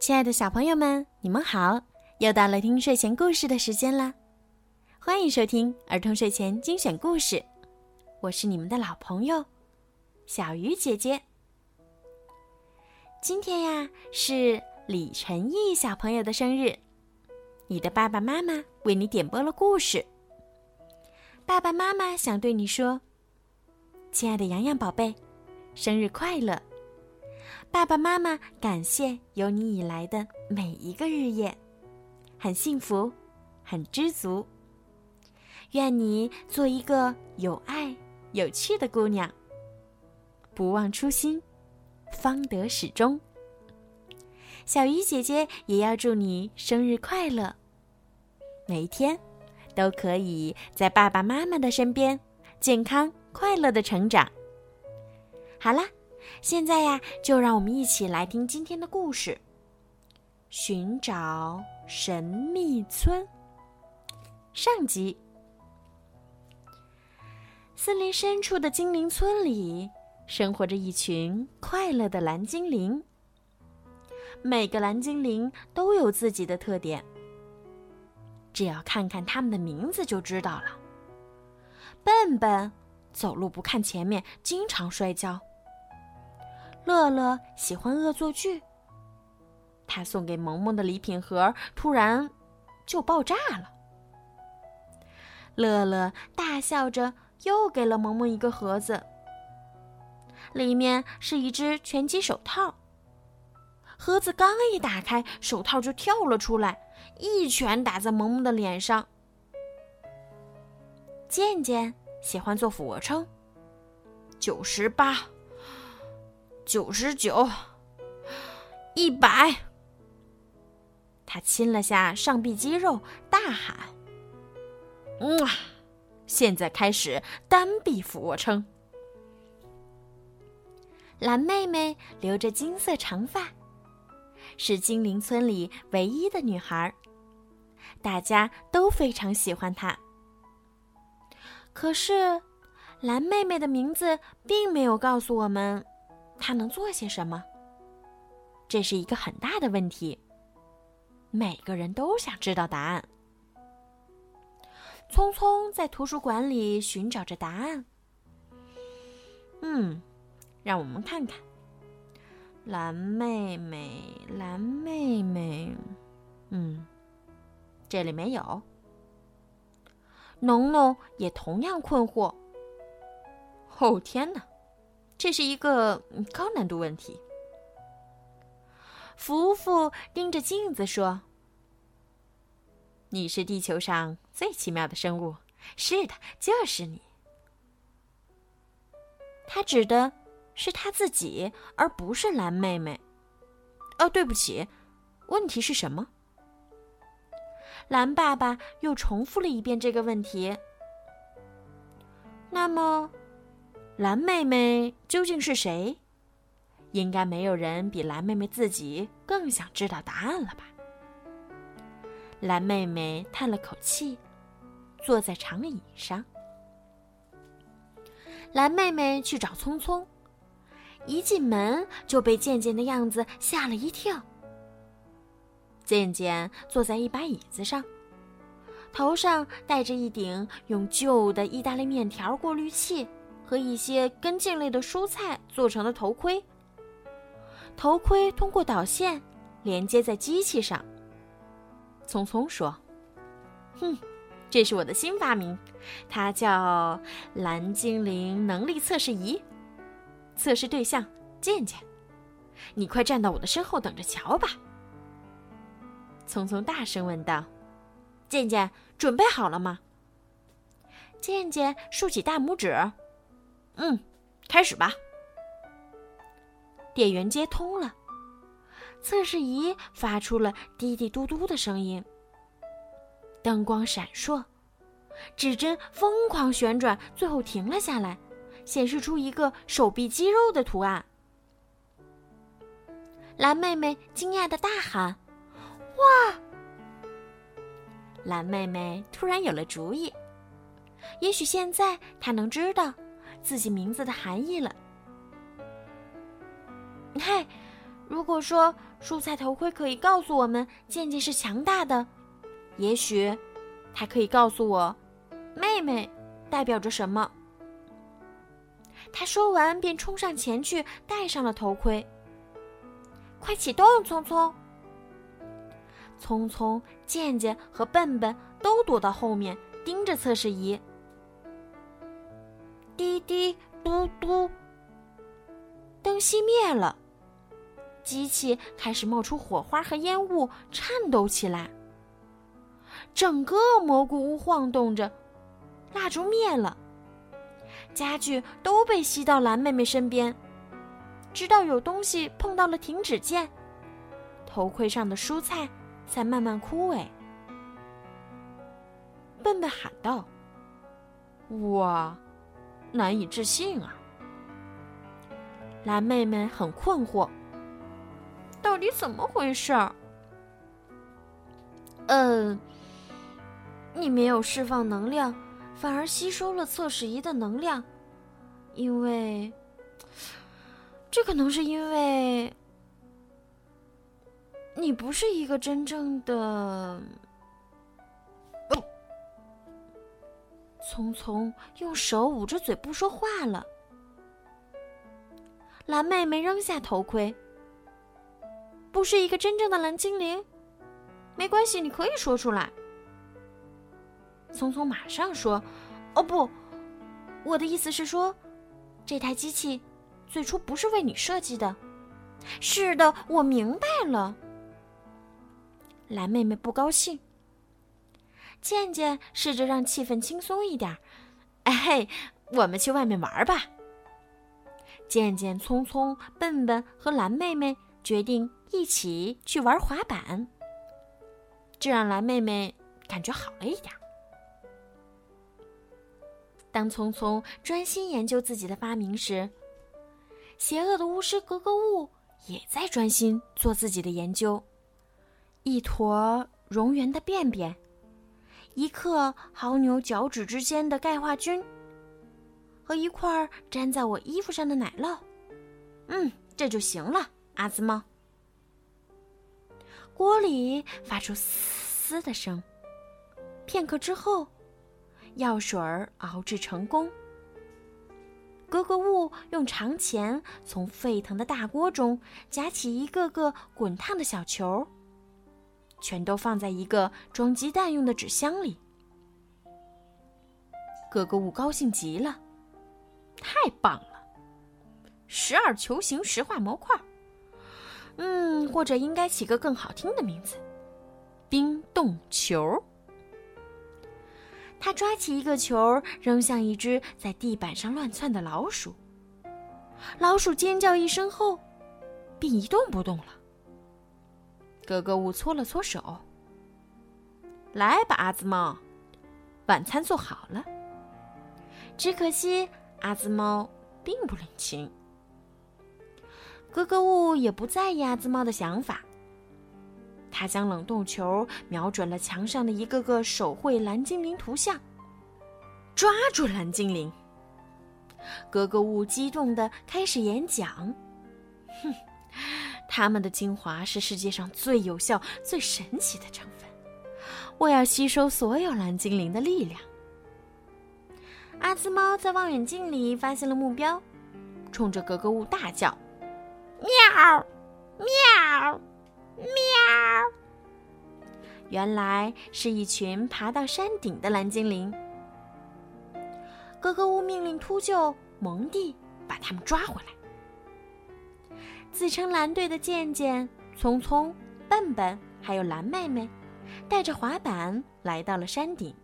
亲爱的小朋友们，你们好！又到了听睡前故事的时间了，欢迎收听儿童睡前精选故事。我是你们的老朋友小鱼姐姐。今天呀是李晨毅小朋友的生日，你的爸爸妈妈为你点播了故事。爸爸妈妈想对你说：“亲爱的洋洋宝贝，生日快乐！”爸爸妈妈感谢有你以来的每一个日夜，很幸福，很知足。愿你做一个有爱、有趣的姑娘。不忘初心，方得始终。小鱼姐姐也要祝你生日快乐，每一天都可以在爸爸妈妈的身边，健康快乐的成长。好啦。现在呀，就让我们一起来听今天的故事。寻找神秘村。上集。森林深处的精灵村里，生活着一群快乐的蓝精灵。每个蓝精灵都有自己的特点，只要看看他们的名字就知道了。笨笨，走路不看前面，经常摔跤。乐乐喜欢恶作剧。他送给萌萌的礼品盒突然就爆炸了。乐乐大笑着又给了萌萌一个盒子，里面是一只拳击手套。盒子刚一打开，手套就跳了出来，一拳打在萌萌的脸上。健健喜欢做俯卧撑，九十八。九十九，一百。他亲了下上臂肌肉，大喊：“嗯，现在开始单臂俯卧撑。”蓝妹妹留着金色长发，是精灵村里唯一的女孩，大家都非常喜欢她。可是，蓝妹妹的名字并没有告诉我们。他能做些什么？这是一个很大的问题。每个人都想知道答案。聪聪在图书馆里寻找着答案。嗯，让我们看看。蓝妹妹，蓝妹妹，嗯，这里没有。农农也同样困惑。哦，天哪！这是一个高难度问题。福福盯着镜子说：“你是地球上最奇妙的生物。”是的，就是你。他指的是他自己，而不是蓝妹妹。哦，对不起，问题是什么？蓝爸爸又重复了一遍这个问题。那么。蓝妹妹究竟是谁？应该没有人比蓝妹妹自己更想知道答案了吧？蓝妹妹叹了口气，坐在长椅上。蓝妹妹去找聪聪，一进门就被渐渐的样子吓了一跳。渐渐坐在一把椅子上，头上戴着一顶用旧的意大利面条过滤器。和一些根茎类的蔬菜做成的头盔。头盔通过导线连接在机器上。聪聪说：“哼，这是我的新发明，它叫蓝精灵能力测试仪。测试对象：健健。你快站到我的身后等着瞧吧。”聪聪大声问道：“健健，准备好了吗？”健健竖起大拇指。嗯，开始吧。电源接通了，测试仪发出了滴滴嘟嘟的声音。灯光闪烁，指针疯狂旋转，最后停了下来，显示出一个手臂肌肉的图案。蓝妹妹惊讶的大喊：“哇！”蓝妹妹突然有了主意，也许现在她能知道。自己名字的含义了。嗨，如果说蔬菜头盔可以告诉我们健健是强大的，也许它可以告诉我，妹妹代表着什么。他说完，便冲上前去戴上了头盔。快启动，聪聪！聪聪、健健和笨笨都躲到后面，盯着测试仪。滴滴嘟嘟，灯熄灭了。机器开始冒出火花和烟雾，颤抖起来。整个蘑菇屋晃动着，蜡烛灭了，家具都被吸到蓝妹妹身边，直到有东西碰到了停止键，头盔上的蔬菜才慢慢枯萎。笨笨喊道：“哇，难以置信啊！”蓝妹妹很困惑。到底怎么回事儿？嗯，你没有释放能量，反而吸收了测试仪的能量，因为这可能是因为你不是一个真正的。匆匆用手捂着嘴不说话了。蓝妹妹扔下头盔。不是一个真正的蓝精灵，没关系，你可以说出来。聪聪马上说：“哦不，我的意思是说，这台机器最初不是为你设计的。”是的，我明白了。蓝妹妹不高兴。健健试着让气氛轻松一点，哎，我们去外面玩吧。健健、聪聪、笨笨和蓝妹妹决定。一起去玩滑板，这让蓝妹妹感觉好了一点。当聪聪专心研究自己的发明时，邪恶的巫师格格巫也在专心做自己的研究。一坨蝾螈的便便，一克牦牛脚趾之间的钙化菌，和一块粘在我衣服上的奶酪。嗯，这就行了，阿兹猫。锅里发出嘶嘶的声。片刻之后，药水熬制成功。格格巫用长钳从沸腾的大锅中夹起一个个滚烫的小球，全都放在一个装鸡蛋用的纸箱里。格格巫高兴极了，太棒了！十二球形石化模块。嗯，或者应该起个更好听的名字，冰冻球。他抓起一个球，扔向一只在地板上乱窜的老鼠。老鼠尖叫一声后，便一动不动了。格格巫搓了搓手，来吧，阿兹猫，晚餐做好了。只可惜阿兹猫并不领情。格格巫也不在意阿兹猫的想法。他将冷冻球瞄准了墙上的一个个手绘蓝精灵图像，抓住蓝精灵。格格巫激动的开始演讲：“哼，他们的精华是世界上最有效、最神奇的成分。我要吸收所有蓝精灵的力量。”阿兹猫在望远镜里发现了目标，冲着格格巫大叫。喵，喵，喵！原来是一群爬到山顶的蓝精灵。格格巫命令秃鹫蒙蒂把他们抓回来。自称蓝队的健健、聪聪、笨笨，还有蓝妹妹，带着滑板来到了山顶。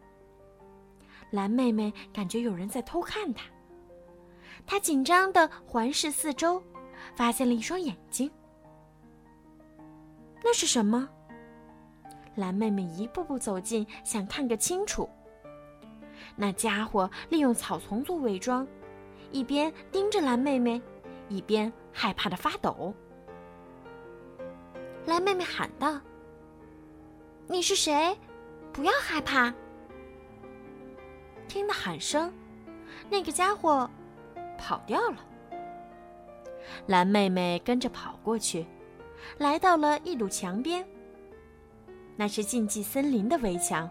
蓝妹妹感觉有人在偷看她，她紧张的环视四周。发现了一双眼睛，那是什么？蓝妹妹一步步走近，想看个清楚。那家伙利用草丛做伪装，一边盯着蓝妹妹，一边害怕的发抖。蓝妹妹喊道：“你是谁？不要害怕！”听到喊声，那个家伙跑掉了。蓝妹妹跟着跑过去，来到了一堵墙边。那是禁忌森林的围墙，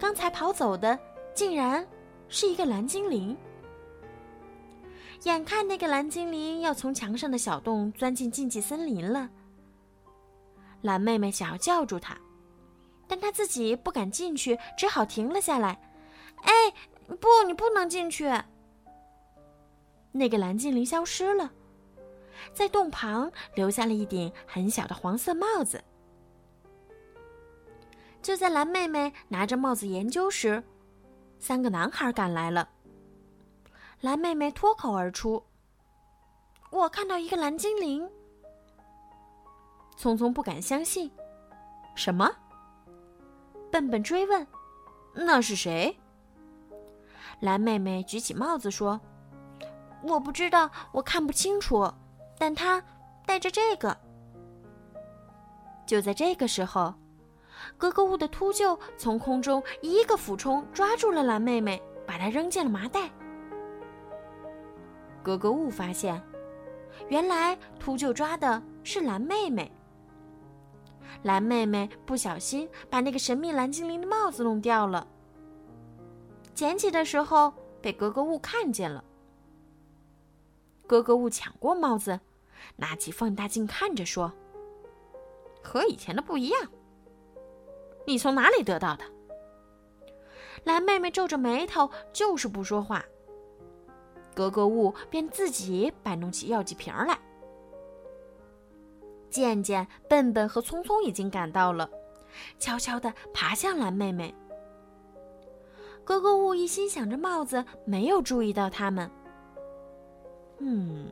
刚才跑走的竟然是一个蓝精灵。眼看那个蓝精灵要从墙上的小洞钻进禁忌森林了，蓝妹妹想要叫住他，但她自己不敢进去，只好停了下来。哎，不，你不能进去。那个蓝精灵消失了，在洞旁留下了一顶很小的黄色帽子。就在蓝妹妹拿着帽子研究时，三个男孩赶来了。蓝妹妹脱口而出：“我看到一个蓝精灵。”聪聪不敢相信：“什么？”笨笨追问：“那是谁？”蓝妹妹举起帽子说：“我不知道，我看不清楚，但她戴着这个。”就在这个时候。格格巫的秃鹫从空中一个俯冲，抓住了蓝妹妹，把她扔进了麻袋。格格巫发现，原来秃鹫抓的是蓝妹妹。蓝妹妹不小心把那个神秘蓝精灵的帽子弄掉了，捡起的时候被格格巫看见了。格格巫抢过帽子，拿起放大镜看着说：“和以前的不一样。”你从哪里得到的？蓝妹妹皱着眉头，就是不说话。格格巫便自己摆弄起药剂瓶来。渐渐，笨笨和聪聪已经赶到了，悄悄地爬向蓝妹妹。格格巫一心想着帽子，没有注意到他们。嗯，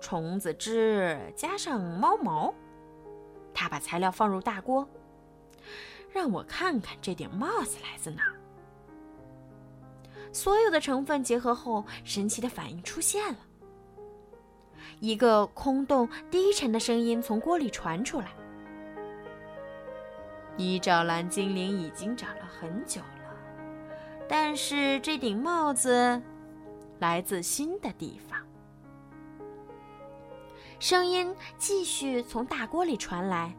虫子汁加上猫毛，他把材料放入大锅。让我看看这顶帽子来自哪。所有的成分结合后，神奇的反应出现了。一个空洞、低沉的声音从锅里传出来：“你找蓝精灵已经找了很久了，但是这顶帽子来自新的地方。”声音继续从大锅里传来。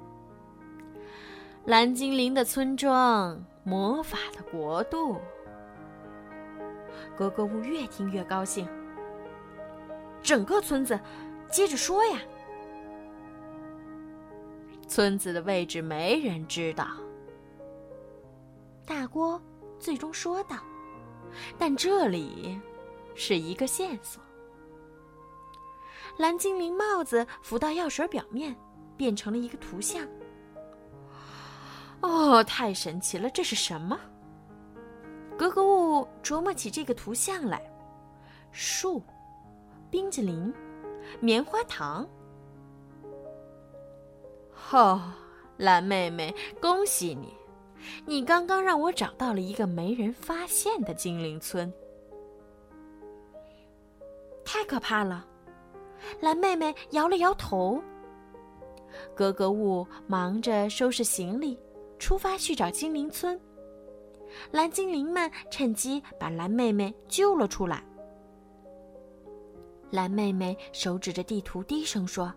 蓝精灵的村庄，魔法的国度。格格巫越听越高兴。整个村子，接着说呀。村子的位置没人知道。大锅最终说道：“但这里是一个线索。”蓝精灵帽子浮到药水表面，变成了一个图像。哦，太神奇了！这是什么？格格巫琢磨起这个图像来：树、冰激凌、棉花糖。哦，蓝妹妹，恭喜你！你刚刚让我找到了一个没人发现的精灵村。太可怕了！蓝妹妹摇了摇头。格格巫忙着收拾行李。出发去找精灵村，蓝精灵们趁机把蓝妹妹救了出来。蓝妹妹手指着地图，低声说：“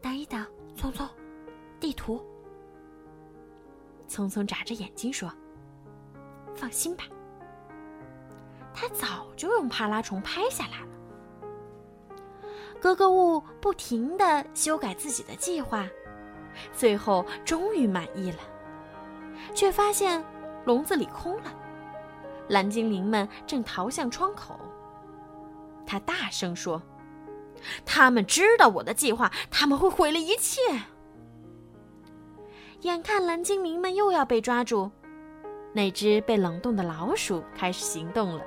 等一等，聪聪，地图。”聪聪眨着眼睛说：“放心吧，他早就用帕拉虫拍下来了。”格格巫不停的修改自己的计划。最后终于满意了，却发现笼子里空了，蓝精灵们正逃向窗口。他大声说：“他们知道我的计划，他们会毁了一切。”眼看蓝精灵们又要被抓住，那只被冷冻的老鼠开始行动了。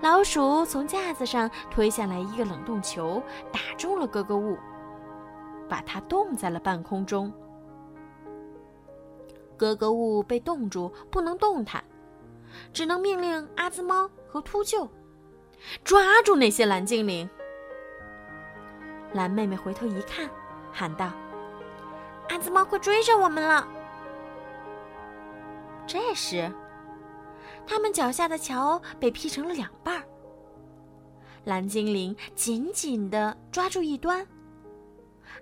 老鼠从架子上推下来一个冷冻球，打中了格格巫。把它冻在了半空中。格格巫被冻住，不能动弹，只能命令阿兹猫和秃鹫抓住那些蓝精灵。蓝妹妹回头一看，喊道：“阿兹猫快追上我们了！”这时，他们脚下的桥被劈成了两半，蓝精灵紧紧地抓住一端。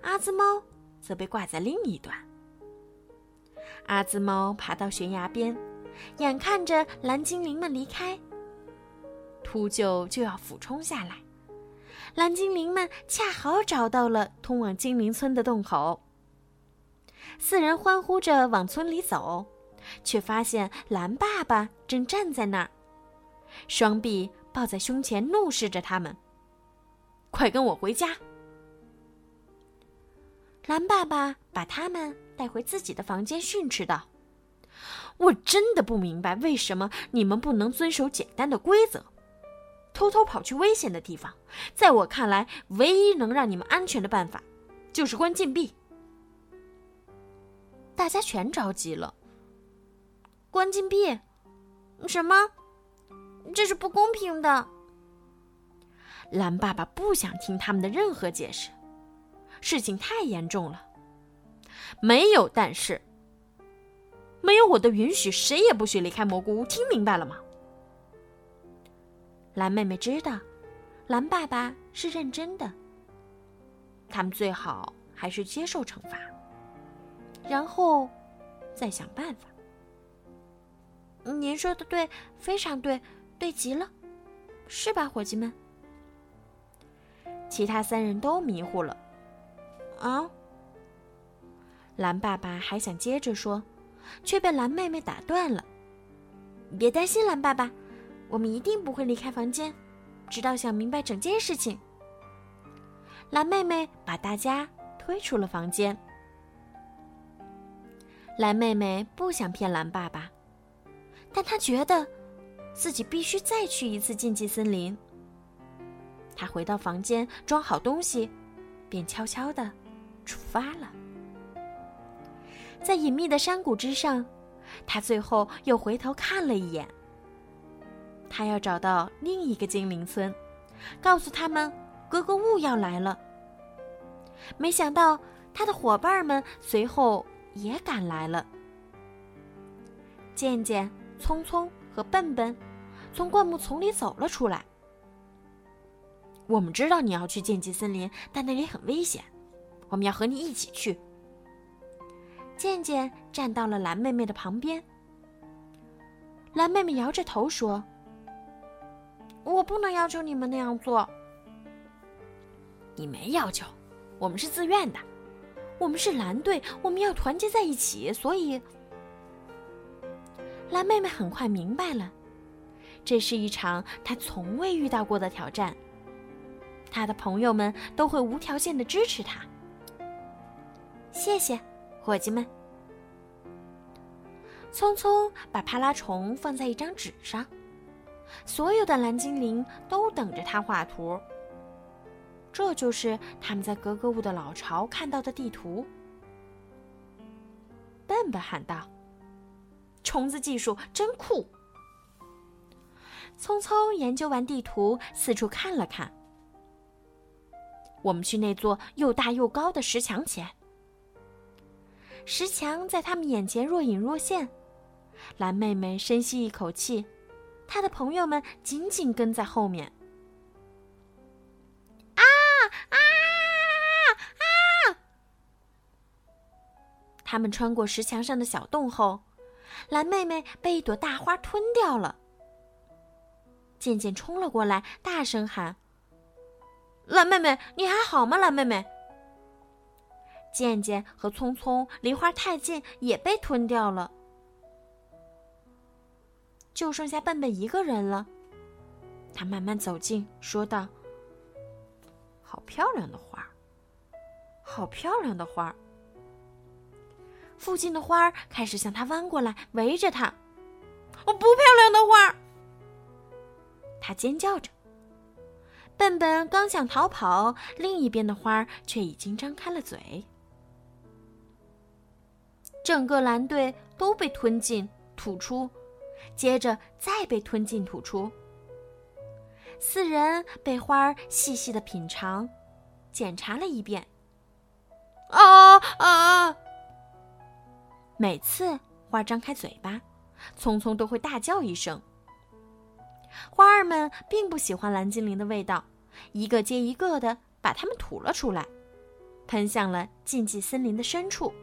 阿兹猫则被挂在另一端。阿兹猫爬到悬崖边，眼看着蓝精灵们离开，秃鹫就要俯冲下来。蓝精灵们恰好找到了通往精灵村的洞口。四人欢呼着往村里走，却发现蓝爸爸正站在那儿，双臂抱在胸前，怒视着他们：“快跟我回家！”蓝爸爸把他们带回自己的房间，训斥道：“我真的不明白，为什么你们不能遵守简单的规则，偷偷跑去危险的地方？在我看来，唯一能让你们安全的办法，就是关禁闭。”大家全着急了。关禁闭？什么？这是不公平的。蓝爸爸不想听他们的任何解释。事情太严重了，没有但是，没有我的允许，谁也不许离开蘑菇屋，听明白了吗？蓝妹妹知道，蓝爸爸是认真的。他们最好还是接受惩罚，然后再想办法。您说的对，非常对，对极了，是吧，伙计们？其他三人都迷糊了。啊！蓝爸爸还想接着说，却被蓝妹妹打断了。别担心，蓝爸爸，我们一定不会离开房间，直到想明白整件事情。蓝妹妹把大家推出了房间。蓝妹妹不想骗蓝爸爸，但她觉得自己必须再去一次禁忌森林。她回到房间，装好东西，便悄悄的。出发了，在隐秘的山谷之上，他最后又回头看了一眼。他要找到另一个精灵村，告诉他们格格巫要来了。没想到他的伙伴们随后也赶来了。健健、聪聪和笨笨从灌木丛里走了出来。我们知道你要去剑姬森林，但那里很危险。我们要和你一起去。渐渐站到了蓝妹妹的旁边。蓝妹妹摇着头说：“我不能要求你们那样做。你没要求，我们是自愿的。我们是蓝队，我们要团结在一起。所以，蓝妹妹很快明白了，这是一场她从未遇到过的挑战。她的朋友们都会无条件的支持她。”谢谢，伙计们。匆匆把帕拉虫放在一张纸上，所有的蓝精灵都等着他画图。这就是他们在格格巫的老巢看到的地图。笨笨喊道：“虫子技术真酷！”匆匆研究完地图，四处看了看。我们去那座又大又高的石墙前。石墙在他们眼前若隐若现，蓝妹妹深吸一口气，她的朋友们紧紧跟在后面。啊啊啊！他们穿过石墙上的小洞后，蓝妹妹被一朵大花吞掉了。渐渐冲了过来，大声喊：“蓝妹妹，你还好吗？蓝妹妹！”渐渐和匆匆离花太近，也被吞掉了。就剩下笨笨一个人了。他慢慢走近，说道：“好漂亮的花，好漂亮的花。”附近的花儿开始向他弯过来，围着他。“我不漂亮的花儿！”他尖叫着。笨笨刚想逃跑，另一边的花儿却已经张开了嘴。整个蓝队都被吞进吐出，接着再被吞进吐出。四人被花儿细细的品尝、检查了一遍。啊啊！每次花张开嘴巴，匆匆都会大叫一声。花儿们并不喜欢蓝精灵的味道，一个接一个的把它们吐了出来。喷向了禁忌森林的深处。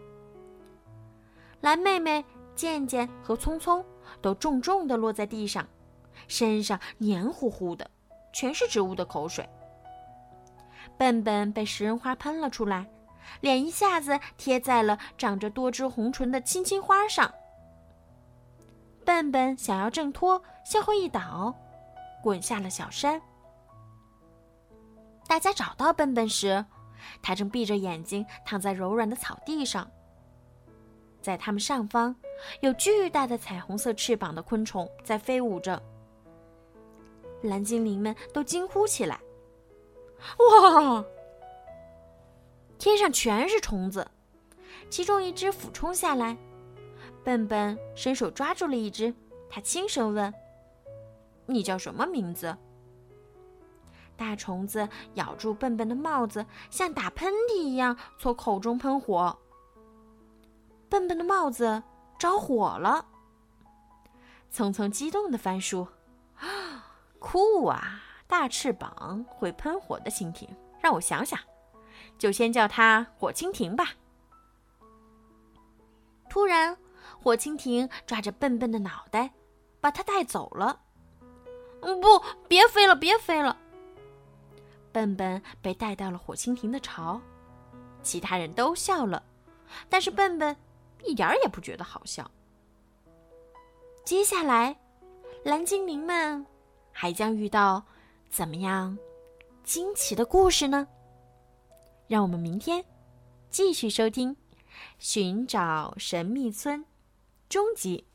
蓝妹妹、健健和聪聪都重重的落在地上，身上黏糊糊的，全是植物的口水。笨笨被食人花喷了出来，脸一下子贴在了长着多汁红唇的青青花上。笨笨想要挣脱，向后一倒，滚下了小山。大家找到笨笨时，他正闭着眼睛躺在柔软的草地上。在它们上方，有巨大的彩虹色翅膀的昆虫在飞舞着。蓝精灵们都惊呼起来：“哇！天上全是虫子！”其中一只俯冲下来，笨笨伸手抓住了一只。他轻声问：“你叫什么名字？”大虫子咬住笨笨的帽子，像打喷嚏一样从口中喷火。笨笨的帽子着火了。匆匆激动的翻书，啊，酷啊！大翅膀会喷火的蜻蜓，让我想想，就先叫它火蜻蜓吧。突然，火蜻蜓抓着笨笨的脑袋，把它带走了。嗯，不，别飞了，别飞了。笨笨被带到了火蜻蜓的巢，其他人都笑了，但是笨笨一点儿也不觉得好笑。接下来，蓝精灵们还将遇到怎么样惊奇的故事呢？让我们明天继续收听《寻找神秘村》终极。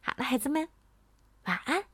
好了，孩子们，晚安。